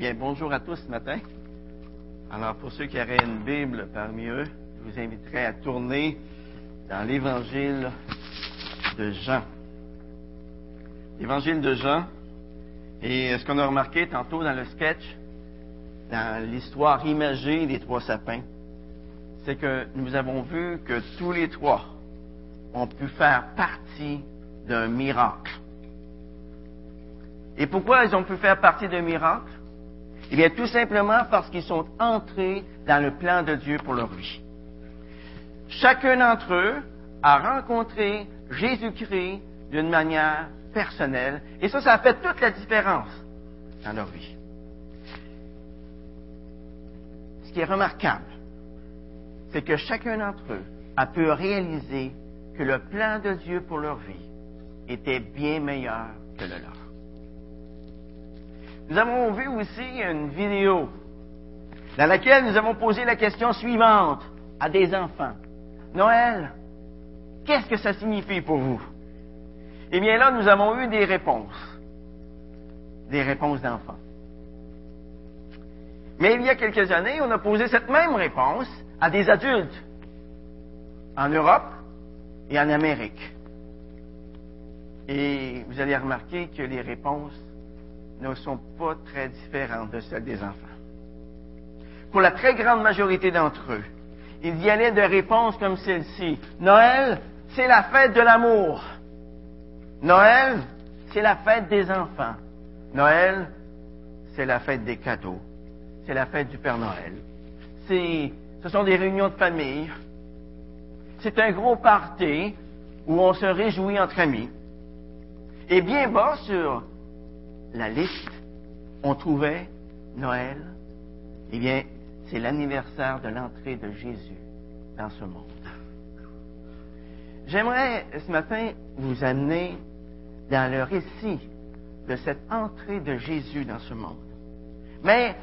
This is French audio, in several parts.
bien, bonjour à tous ce matin. Alors, pour ceux qui auraient une Bible parmi eux, je vous inviterai à tourner dans l'Évangile de Jean. L'Évangile de Jean. Et ce qu'on a remarqué tantôt dans le sketch, dans l'histoire imagée des trois sapins, c'est que nous avons vu que tous les trois ont pu faire partie d'un miracle. Et pourquoi ils ont pu faire partie d'un miracle? Eh bien, tout simplement parce qu'ils sont entrés dans le plan de Dieu pour leur vie. Chacun d'entre eux a rencontré Jésus-Christ d'une manière personnelle, et ça, ça a fait toute la différence dans leur vie. Ce qui est remarquable, c'est que chacun d'entre eux a pu réaliser que le plan de Dieu pour leur vie était bien meilleur que le leur. Nous avons vu aussi une vidéo dans laquelle nous avons posé la question suivante à des enfants. Noël, qu'est-ce que ça signifie pour vous? Eh bien là, nous avons eu des réponses. Des réponses d'enfants. Mais il y a quelques années, on a posé cette même réponse à des adultes en Europe et en Amérique. Et vous allez remarquer que les réponses ne sont pas très différentes de celles des enfants. Pour la très grande majorité d'entre eux, il y allait de réponses comme celle-ci. Noël, c'est la fête de l'amour. Noël, c'est la fête des enfants. Noël, c'est la fête des cadeaux. C'est la fête du Père Noël. C'est, ce sont des réunions de famille. C'est un gros party où on se réjouit entre amis. Et bien bas sur la liste, on trouvait Noël, eh bien, c'est l'anniversaire de l'entrée de Jésus dans ce monde. J'aimerais ce matin vous amener dans le récit de cette entrée de Jésus dans ce monde. Mais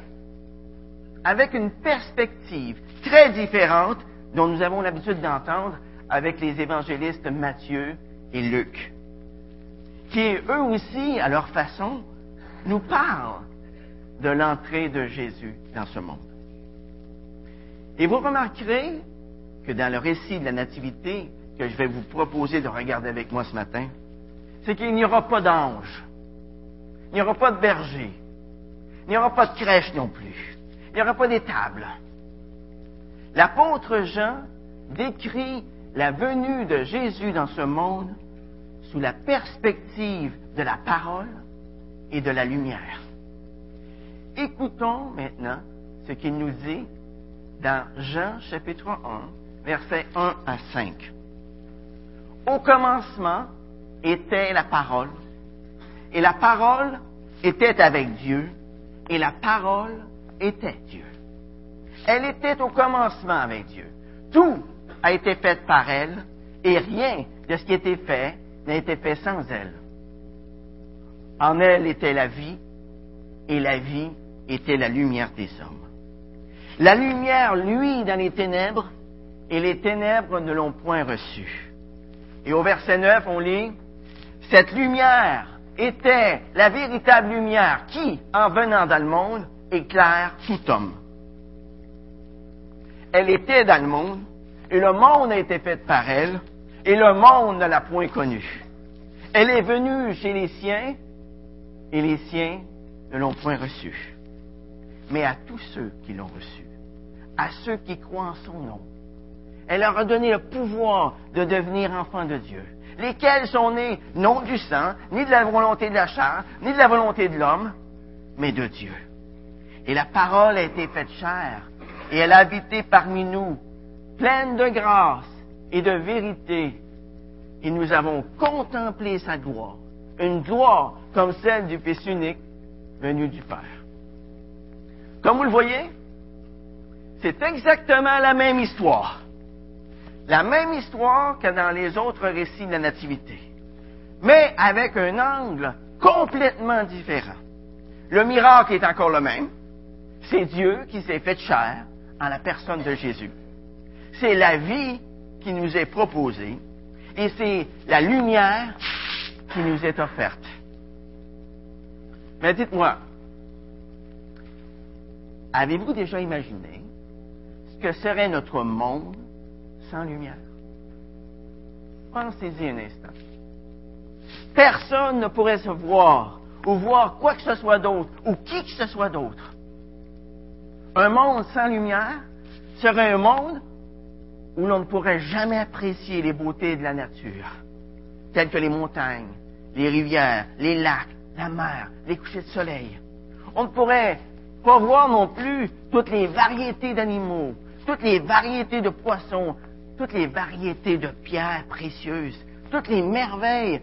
avec une perspective très différente dont nous avons l'habitude d'entendre avec les évangélistes Matthieu et Luc, qui eux aussi, à leur façon, nous parlent de l'entrée de Jésus dans ce monde. Et vous remarquerez que dans le récit de la Nativité que je vais vous proposer de regarder avec moi ce matin, c'est qu'il n'y aura pas d'ange, il n'y aura pas de berger, il n'y aura pas de crèche non plus, il n'y aura pas d'étable. L'apôtre Jean décrit la venue de Jésus dans ce monde sous la perspective de la parole et de la lumière. Écoutons maintenant ce qu'il nous dit dans Jean chapitre 1, versets 1 à 5. Au commencement était la parole, et la parole était avec Dieu, et la parole était Dieu. Elle était au commencement avec Dieu. Tout a été fait par elle, et rien de ce qui été fait n'a été fait sans elle. En elle était la vie, et la vie était la lumière des hommes. La lumière luit dans les ténèbres, et les ténèbres ne l'ont point reçue. Et au verset 9, on lit, Cette lumière était la véritable lumière qui, en venant dans le monde, éclaire tout homme. Elle était dans le monde, et le monde a été fait par elle, et le monde ne l'a point connue. Elle est venue chez les siens, et les siens ne l'ont point reçue. Mais à tous ceux qui l'ont reçue, à ceux qui croient en son nom, elle leur a donné le pouvoir de devenir enfants de Dieu, lesquels sont nés non du sang, ni de la volonté de la chair, ni de la volonté de l'homme, mais de Dieu. Et la parole a été faite chair, et elle a habité parmi nous, pleine de grâce et de vérité, et nous avons contemplé sa gloire, une gloire comme celle du Fils unique venu du Père. Comme vous le voyez, c'est exactement la même histoire. La même histoire que dans les autres récits de la Nativité, mais avec un angle complètement différent. Le miracle est encore le même. C'est Dieu qui s'est fait chair en la personne de Jésus. C'est la vie qui nous est proposée et c'est la lumière qui nous est offerte. Mais dites-moi, avez-vous déjà imaginé ce que serait notre monde sans lumière? Pensez-y un instant. Personne ne pourrait se voir ou voir quoi que ce soit d'autre ou qui que ce soit d'autre. Un monde sans lumière serait un monde où l'on ne pourrait jamais apprécier les beautés de la nature, telles que les montagnes, les rivières, les lacs, la mer, les couchers de soleil. On ne pourrait pas voir non plus toutes les variétés d'animaux, toutes les variétés de poissons, toutes les variétés de pierres précieuses, toutes les merveilles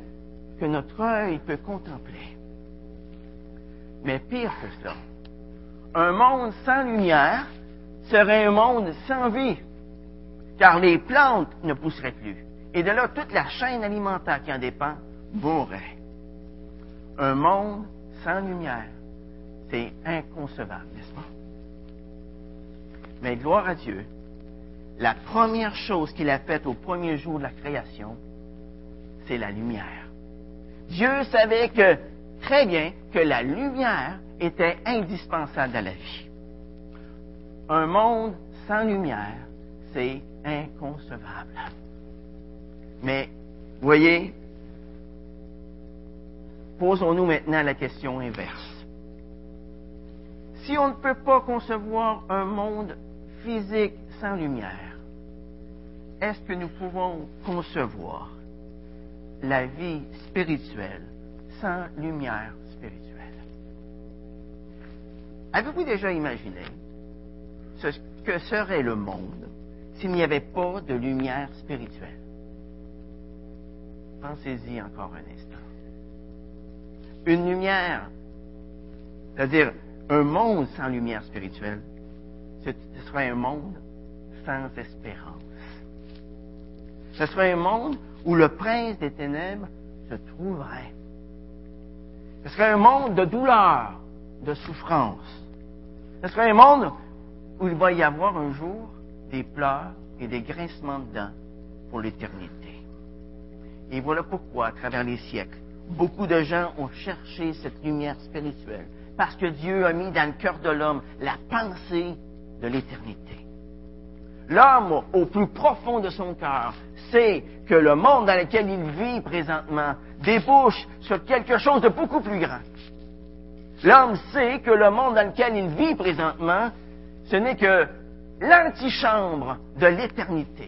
que notre œil peut contempler. Mais pire que cela, un monde sans lumière serait un monde sans vie, car les plantes ne pousseraient plus. Et de là, toute la chaîne alimentaire qui en dépend mourrait. Un monde sans lumière, c'est inconcevable, n'est-ce pas? Mais gloire à Dieu, la première chose qu'il a faite au premier jour de la création, c'est la lumière. Dieu savait que, très bien, que la lumière était indispensable à la vie. Un monde sans lumière, c'est inconcevable. Mais, voyez, posons-nous maintenant la question inverse. Si on ne peut pas concevoir un monde physique sans lumière, est-ce que nous pouvons concevoir la vie spirituelle sans lumière spirituelle? Avez-vous déjà imaginé ce que serait le monde s'il n'y avait pas de lumière spirituelle? Pensez-y encore un instant. Une lumière, c'est-à-dire un monde sans lumière spirituelle, ce serait un monde sans espérance. Ce serait un monde où le prince des ténèbres se trouverait. Ce serait un monde de douleur, de souffrance. Ce serait un monde où il va y avoir un jour des pleurs et des grincements de dents pour l'éternité. Et voilà pourquoi, à travers les siècles, beaucoup de gens ont cherché cette lumière spirituelle, parce que Dieu a mis dans le cœur de l'homme la pensée de l'éternité. L'homme, au plus profond de son cœur, sait que le monde dans lequel il vit présentement débouche sur quelque chose de beaucoup plus grand. L'homme sait que le monde dans lequel il vit présentement, ce n'est que l'antichambre de l'éternité.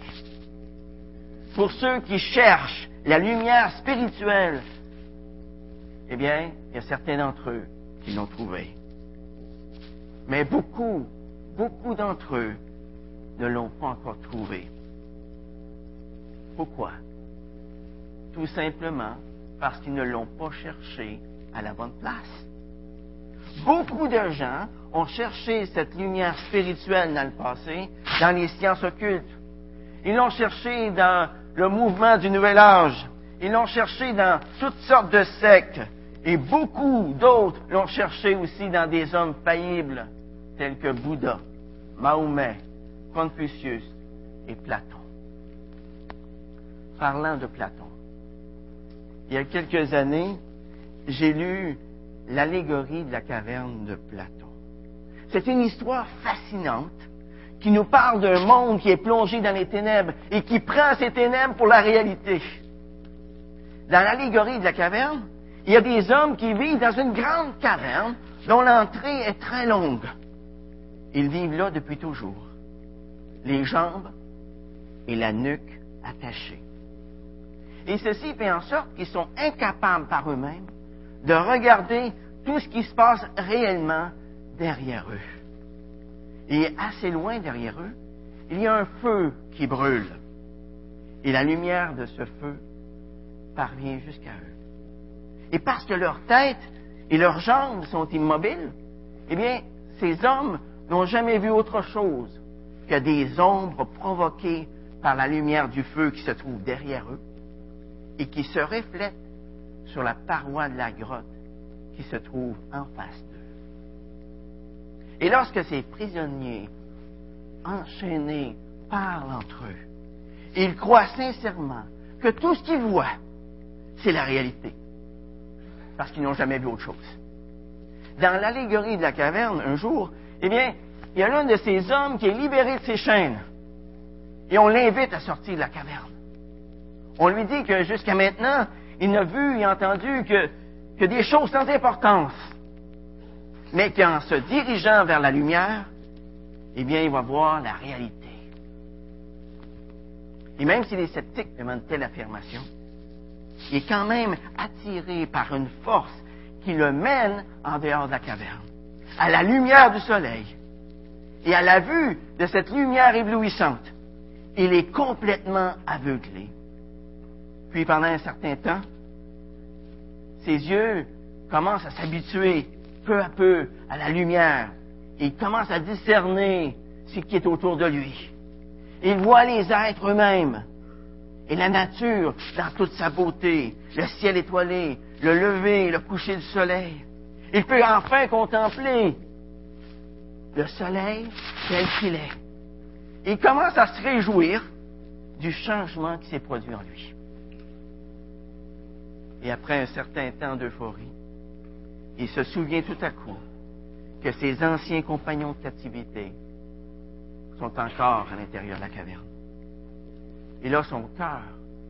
Pour ceux qui cherchent la lumière spirituelle, eh bien, il y a certains d'entre eux qui l'ont trouvée. Mais beaucoup, beaucoup d'entre eux ne l'ont pas encore trouvé. Pourquoi? Tout simplement parce qu'ils ne l'ont pas cherché à la bonne place. Beaucoup de gens ont cherché cette lumière spirituelle dans le passé, dans les sciences occultes. Ils l'ont cherché dans le mouvement du Nouvel Âge. Ils l'ont cherché dans toutes sortes de sectes. Et beaucoup d'autres l'ont cherché aussi dans des hommes faillibles, tels que Bouddha, Mahomet, Confucius et Platon. Parlant de Platon, il y a quelques années, j'ai lu l'allégorie de la caverne de Platon. C'est une histoire fascinante qui nous parle d'un monde qui est plongé dans les ténèbres et qui prend ces ténèbres pour la réalité. Dans l'allégorie de la caverne, il y a des hommes qui vivent dans une grande caverne dont l'entrée est très longue. Ils vivent là depuis toujours, les jambes et la nuque attachées. Et ceci fait en sorte qu'ils sont incapables par eux-mêmes de regarder tout ce qui se passe réellement derrière eux. Et assez loin derrière eux, il y a un feu qui brûle. Et la lumière de ce feu parvient jusqu'à eux. Et parce que leurs têtes et leurs jambes sont immobiles, eh bien, ces hommes n'ont jamais vu autre chose que des ombres provoquées par la lumière du feu qui se trouve derrière eux et qui se reflète sur la paroi de la grotte qui se trouve en face d'eux. Et lorsque ces prisonniers enchaînés parlent entre eux, ils croient sincèrement que tout ce qu'ils voient, c'est la réalité, parce qu'ils n'ont jamais vu autre chose. Dans l'allégorie de la caverne, un jour, eh bien, il y a l'un de ces hommes qui est libéré de ses chaînes, et on l'invite à sortir de la caverne. On lui dit que jusqu'à maintenant, il n'a vu et entendu que, que des choses sans importance, mais qu'en se dirigeant vers la lumière, eh bien, il va voir la réalité. Et même si les sceptiques demandent telle affirmation, il est quand même attiré par une force qui le mène en dehors de la caverne, à la lumière du soleil. Et à la vue de cette lumière éblouissante, il est complètement aveuglé. Puis pendant un certain temps, ses yeux commencent à s'habituer peu à peu à la lumière. il commence à discerner ce qui est autour de lui. Il voit les êtres eux-mêmes et la nature dans toute sa beauté, le ciel étoilé, le lever, le coucher du soleil. Il peut enfin contempler le soleil tel qu'il est. Il commence à se réjouir du changement qui s'est produit en lui. Et après un certain temps d'euphorie, il se souvient tout à coup que ses anciens compagnons de captivité sont encore à l'intérieur de la caverne. Et là, son cœur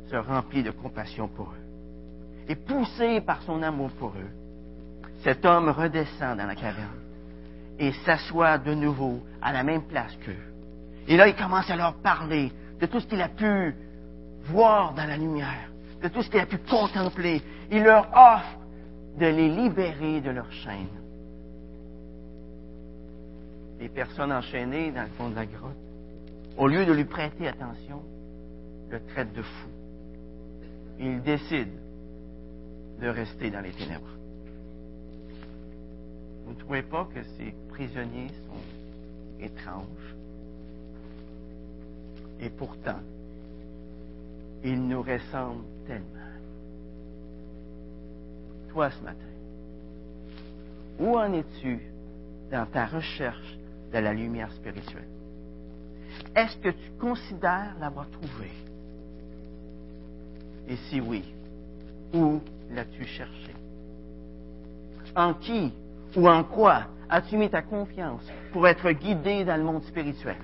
se remplit de compassion pour eux. Et poussé par son amour pour eux, cet homme redescend dans la caverne et s'assoit de nouveau à la même place qu'eux. Et là, il commence à leur parler de tout ce qu'il a pu voir dans la lumière, de tout ce qu'il a pu contempler. Il leur offre de les libérer de leurs chaînes. Les personnes enchaînées dans le fond de la grotte, au lieu de lui prêter attention, le traitent de fou. Il décide de rester dans les ténèbres. Vous ne trouvez pas que ces prisonniers sont étranges? Et pourtant, ils nous ressemblent tellement. Ce matin, où en es-tu dans ta recherche de la lumière spirituelle? Est-ce que tu considères l'avoir trouvée? Et si oui, où l'as-tu cherché? En qui ou en quoi as-tu mis ta confiance pour être guidé dans le monde spirituel?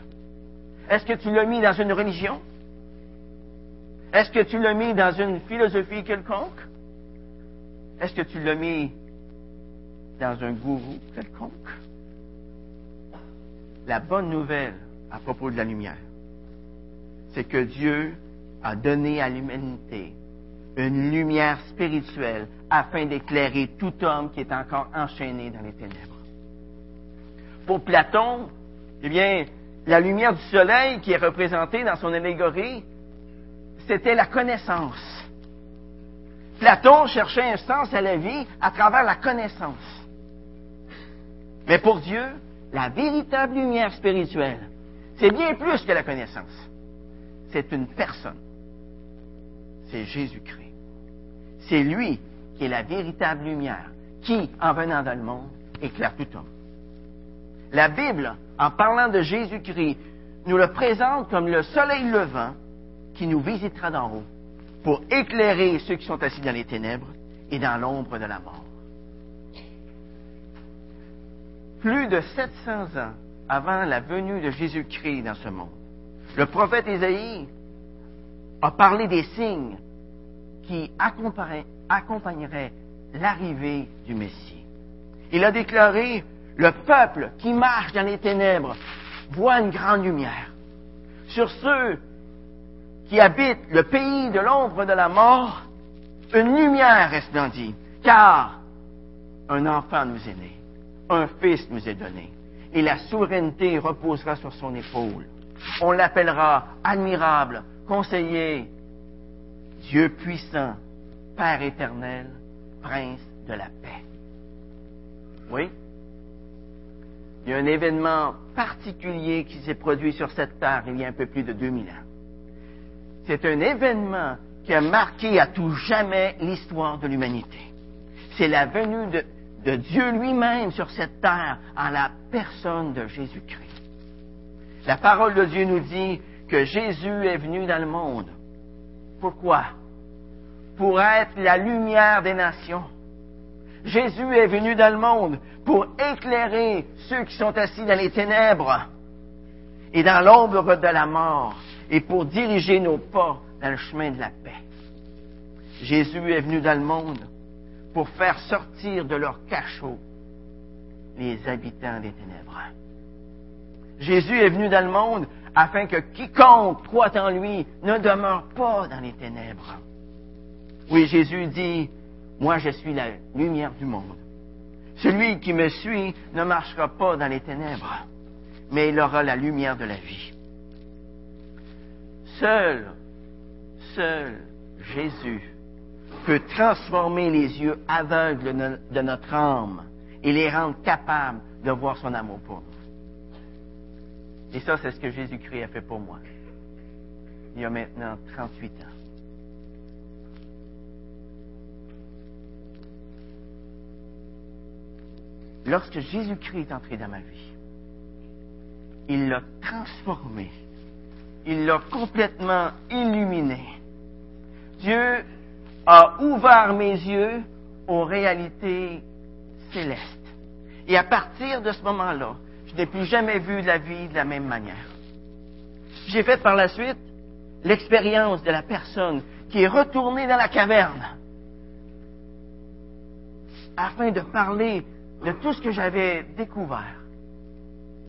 Est-ce que tu l'as mis dans une religion? Est-ce que tu l'as mis dans une philosophie quelconque? Est-ce que tu l'as mis dans un gourou quelconque? La bonne nouvelle à propos de la lumière, c'est que Dieu a donné à l'humanité une lumière spirituelle afin d'éclairer tout homme qui est encore enchaîné dans les ténèbres. Pour Platon, eh bien, la lumière du soleil qui est représentée dans son allégorie, c'était la connaissance. Platon cherchait un sens à la vie à travers la connaissance. Mais pour Dieu, la véritable lumière spirituelle, c'est bien plus que la connaissance. C'est une personne. C'est Jésus-Christ. C'est lui qui est la véritable lumière, qui, en venant dans le monde, éclaire tout homme. La Bible, en parlant de Jésus-Christ, nous le présente comme le soleil levant qui nous visitera d'en haut pour éclairer ceux qui sont assis dans les ténèbres et dans l'ombre de la mort. Plus de 700 ans avant la venue de Jésus-Christ dans ce monde, le prophète Isaïe a parlé des signes qui accompagneraient l'arrivée du Messie. Il a déclaré le peuple qui marche dans les ténèbres voit une grande lumière. Sur ceux qui habitent le pays de l'ombre de la mort, une lumière resplendit, car un enfant nous est né, un fils nous est donné, et la souveraineté reposera sur son épaule. On l'appellera admirable, conseiller, Dieu puissant, Père éternel, Prince de la paix. Oui? Il y a un événement particulier qui s'est produit sur cette terre il y a un peu plus de 2000 ans. C'est un événement qui a marqué à tout jamais l'histoire de l'humanité. C'est la venue de, Dieu lui-même sur cette terre en la personne de Jésus-Christ. La parole de Dieu nous dit que Jésus est venu dans le monde. Pourquoi? Pour être la lumière des nations. Jésus est venu dans le monde pour éclairer ceux qui sont assis dans les ténèbres et dans l'ombre de la mort et pour diriger nos pas dans le chemin de la paix. Jésus est venu dans le monde pour faire sortir de leur cachot les habitants des ténèbres. Jésus est venu dans le monde afin que quiconque croit en lui ne demeure pas dans les ténèbres. Oui, Jésus dit, moi je suis la lumière du monde. Celui qui me suit ne marchera pas dans les ténèbres, mais il aura la lumière de la vie. Seul, seul Jésus peut transformer les yeux aveugles de notre âme et les rendre capables de voir son amour pour nous. Et ça, c'est ce que Jésus-Christ a fait pour moi. Il y a maintenant 38 ans. Lorsque Jésus-Christ est entré dans ma vie, il l'a transformé. Il l'a complètement illuminé. Dieu a ouvert mes yeux aux réalités célestes. Et à partir de ce moment-là, je n'ai plus jamais vu la vie de la même manière. J'ai fait par la suite l'expérience de la personne qui est retournée dans la caverne afin de parler de tout ce que j'avais découvert,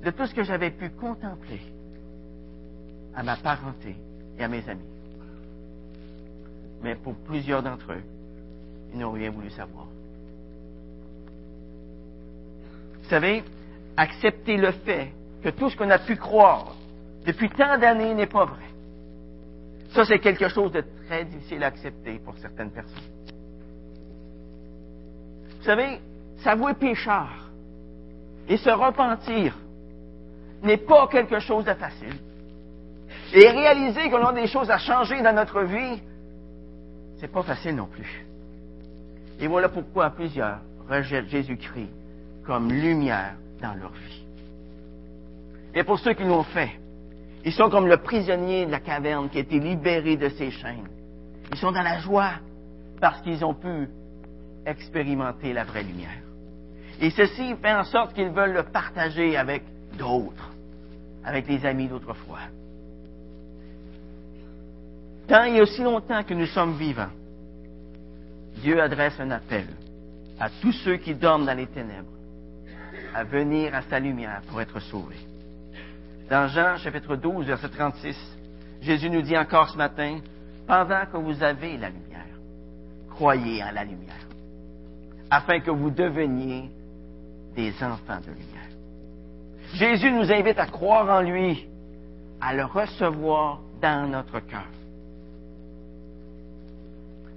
de tout ce que j'avais pu contempler à ma parenté et à mes amis. Mais pour plusieurs d'entre eux, ils n'ont rien voulu savoir. Vous savez, accepter le fait que tout ce qu'on a pu croire depuis tant d'années n'est pas vrai. Ça, c'est quelque chose de très difficile à accepter pour certaines personnes. Vous savez, s'avouer pécheur et se repentir n'est pas quelque chose de facile. Et réaliser qu'on a des choses à changer dans notre vie, c'est pas facile non plus. Et voilà pourquoi plusieurs rejettent Jésus-Christ comme lumière dans leur vie. Et pour ceux qui l'ont fait, ils sont comme le prisonnier de la caverne qui a été libéré de ses chaînes. Ils sont dans la joie parce qu'ils ont pu expérimenter la vraie lumière. Et ceci fait en sorte qu'ils veulent le partager avec d'autres, avec les amis d'autrefois. Tant et aussi longtemps que nous sommes vivants, Dieu adresse un appel à tous ceux qui dorment dans les ténèbres à venir à sa lumière pour être sauvés. Dans Jean chapitre 12, verset 36, Jésus nous dit encore ce matin, pendant que vous avez la lumière, croyez en la lumière, afin que vous deveniez des enfants de lumière. Jésus nous invite à croire en lui, à le recevoir dans notre cœur.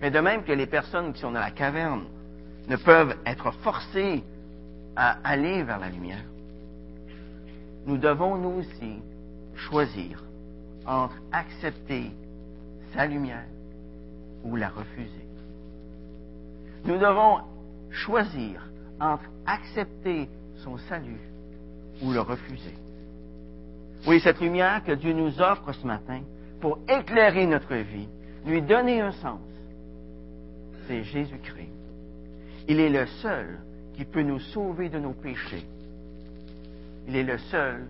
Mais de même que les personnes qui sont dans la caverne ne peuvent être forcées à aller vers la lumière, nous devons nous aussi choisir entre accepter sa lumière ou la refuser. Nous devons choisir entre accepter son salut ou le refuser. Oui, cette lumière que Dieu nous offre ce matin pour éclairer notre vie, lui donner un sens, c'est Jésus-Christ. Il est le seul qui peut nous sauver de nos péchés. Il est le seul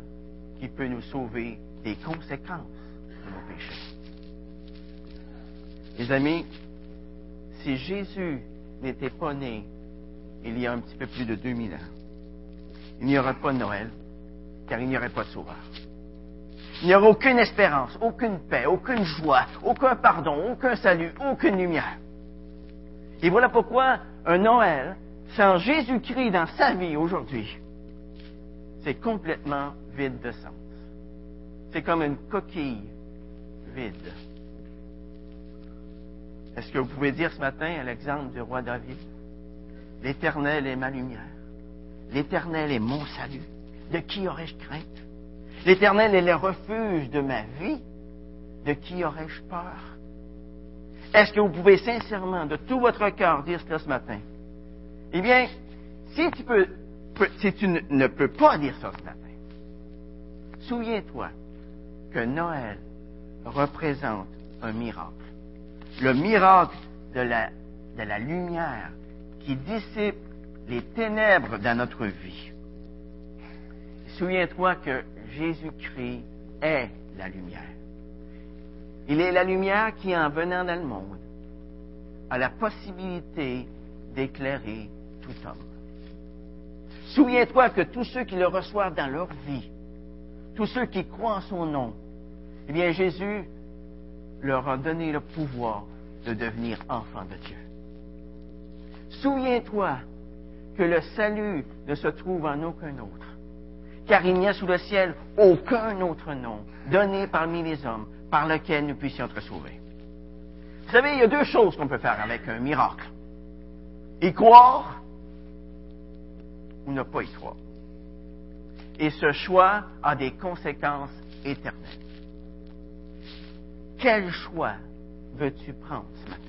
qui peut nous sauver des conséquences de nos péchés. Les amis, si Jésus n'était pas né il y a un petit peu plus de 2000 ans. Il n'y aurait pas de Noël, car il n'y aurait pas de sauveur. Il n'y aurait aucune espérance, aucune paix, aucune joie, aucun pardon, aucun salut, aucune lumière. Et voilà pourquoi un Noël sans Jésus-Christ dans sa vie aujourd'hui, c'est complètement vide de sens. c'est comme une coquille vide. Est-ce que vous pouvez dire ce matin à l'exemple du roi David, l'Éternel est ma lumière, l'Éternel est mon salut, de qui aurais-je crainte? L'Éternel est le refuge de ma vie, de qui aurais-je peur? Est-ce que vous pouvez sincèrement, de tout votre cœur, dire cela ce matin? Eh bien, si tu, ne peux pas dire ça ce matin, souviens-toi que Noël représente un miracle. Le miracle de la lumière qui dissipe les ténèbres dans notre vie. Souviens-toi que Jésus-Christ est la lumière. Il est la lumière qui, en venant dans le monde, a la possibilité d'éclairer tout homme. Souviens-toi que tous ceux qui le reçoivent dans leur vie, tous ceux qui croient en son nom, eh bien Jésus leur a donné le pouvoir de devenir enfants de Dieu. Souviens-toi que le salut ne se trouve en aucun autre, car il n'y a sous le ciel aucun autre nom donné parmi les hommes par lequel nous puissions être sauvés. Vous savez, il y a deux choses qu'on peut faire avec un miracle. Y croire ou ne pas y croire. Et ce choix a des conséquences éternelles. Quel choix veux-tu prendre ce matin?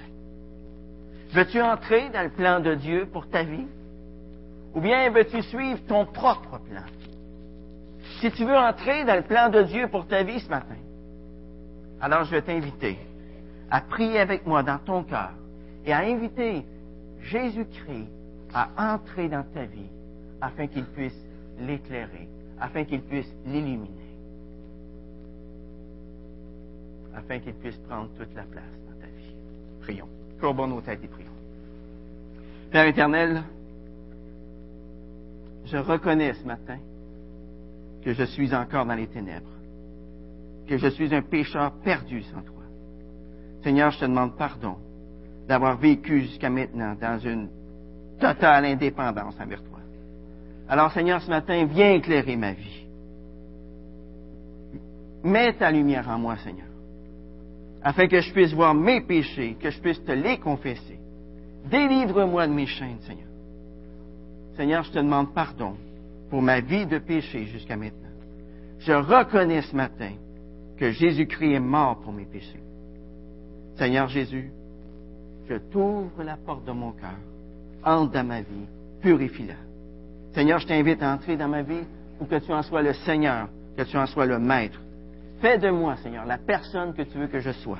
Veux-tu entrer dans le plan de Dieu pour ta vie? Ou bien veux-tu suivre ton propre plan? Si tu veux entrer dans le plan de Dieu pour ta vie ce matin, alors je vais t'inviter à prier avec moi dans ton cœur et à inviter Jésus-Christ à entrer dans ta vie afin qu'il puisse l'éclairer, afin qu'il puisse l'illuminer, afin qu'il puisse prendre toute la place dans ta vie. Prions. Courbons nos têtes et prions. Père éternel, je reconnais ce matin que je suis encore dans les ténèbres, que je suis un pécheur perdu sans toi. Seigneur, je te demande pardon d'avoir vécu jusqu'à maintenant dans une totale indépendance envers toi. Alors, Seigneur, ce matin, viens éclairer ma vie. Mets ta lumière en moi, Seigneur, afin que je puisse voir mes péchés, que je puisse te les confesser. Délivre-moi de mes chaînes, Seigneur. Seigneur, je te demande pardon pour ma vie de péché jusqu'à maintenant. Je reconnais ce matin que Jésus-Christ est mort pour mes péchés. Seigneur Jésus, je t'ouvre la porte de mon cœur, entre dans ma vie, purifie-la. Seigneur, je t'invite à entrer dans ma vie pour que tu en sois le Seigneur, que tu en sois le Maître. Fais de moi, Seigneur, la personne que tu veux que je sois.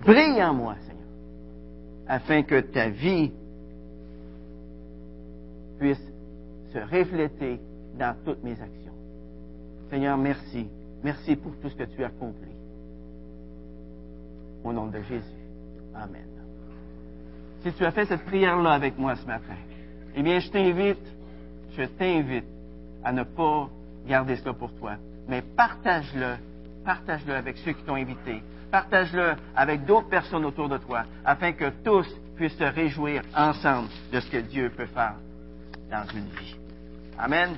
Brille en moi, Seigneur, afin que ta vie puisse se refléter dans toutes mes actions. Seigneur, merci. Merci pour tout ce que tu as accompli. Au nom de Jésus. Amen. Si tu as fait cette prière-là avec moi ce matin, eh bien, je t'invite, je t'invite à ne pas garder cela pour toi, mais partage-le, partage-le avec ceux qui t'ont invité, partage-le avec d'autres personnes autour de toi, afin que tous puissent se réjouir ensemble de ce que Dieu peut faire dans une vie. Amen.